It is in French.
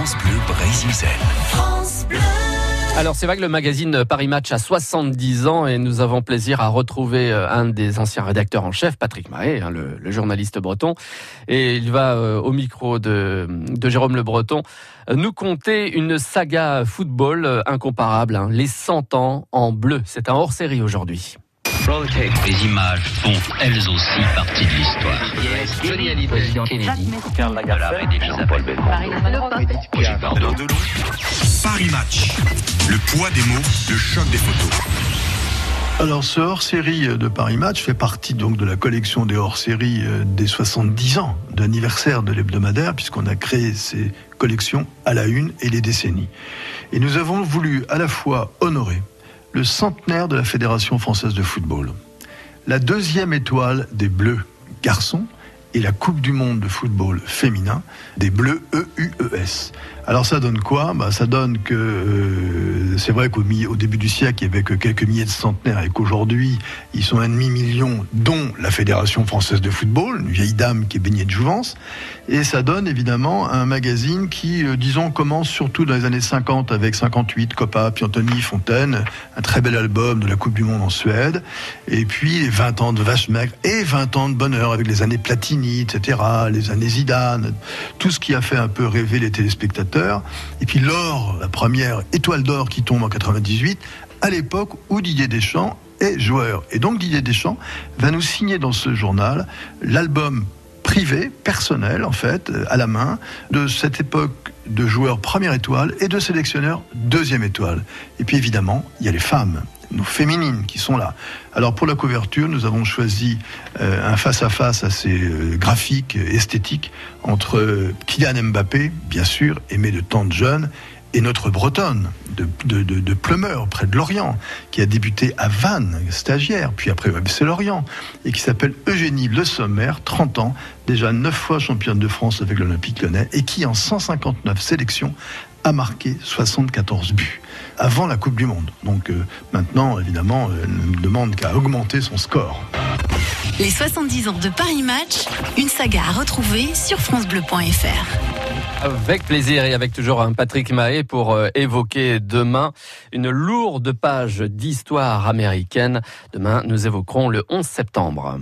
France Bleu Brésil. France Bleu. Alors c'est vrai que le magazine Paris Match a 70 ans et nous avons plaisir à retrouver euh, un des anciens rédacteurs en chef, Patrick Mahé, hein, le, journaliste breton. Et il va euh, au micro de, Jérôme Le Breton euh, nous conter une saga football incomparable, hein, les 100 ans en bleu. C'est un hors-série aujourd'hui. Les images font elles aussi partie de l'histoire. Paris Match. Le poids des mots, le choc des photos. Alors ce hors-série de Paris Match fait partie donc de la collection des hors-séries euh, des 70 ans d'anniversaire de l'hebdomadaire puisqu'on a créé ces collections à la une et les décennies. Et nous avons voulu à la fois honorer le centenaire de la Fédération française de football, la deuxième étoile des Bleus garçons et la Coupe du Monde de football féminin des Bleus EUES. Alors ça donne quoi? Bah, Ça donne que euh, c'est vrai qu'au au début du siècle, il y avait que quelques milliers de centenaires et qu'aujourd'hui, ils sont un demi-million, dont la Fédération française de football, une vieille dame qui est baignée de jouvence. Et ça donne évidemment un magazine qui, euh, disons, commence surtout dans les années 50 avec 58, Coppa, Piantoni, Fontaine, un très bel album de la Coupe du Monde en Suède. Et puis 20 ans de vache maigre et 20 ans de bonheur avec les années Platini, etc., les années Zidane, tout ce qui a fait un peu rêver les téléspectateurs. Et puis l'or, la première étoile d'or qui tombe en 98, à l'époque où Didier Deschamps est joueur. Et donc Didier Deschamps va nous signer dans ce journal l'album privé, personnel en fait, à la main, de cette époque de joueurs première étoile et de sélectionneurs deuxième étoile. Et puis évidemment, il y a les femmes nos féminines qui sont là. Alors pour la couverture, nous avons choisi euh, un face-à-face assez euh, graphique, esthétique, entre euh, Kylian Mbappé, bien sûr, aimé de tant de jeunes, et notre Bretonne de, Plumeur, près de Lorient, qui a débuté à Vannes, stagiaire, puis après c'est Lorient, et qui s'appelle Eugénie Le Sommer, 30 ans, déjà 9 fois championne de France avec l'Olympique lyonnais, et qui en 159 sélections a marqué 74 buts avant la Coupe du Monde. Donc euh, maintenant, évidemment, elle ne demande qu'à augmenter son score. Les 70 ans de Paris Match, une saga à retrouver sur francebleu.fr. Avec plaisir et avec toujours un Patrick Mahé pour euh, évoquer demain une lourde page d'histoire américaine. Demain, nous évoquerons le 11 septembre.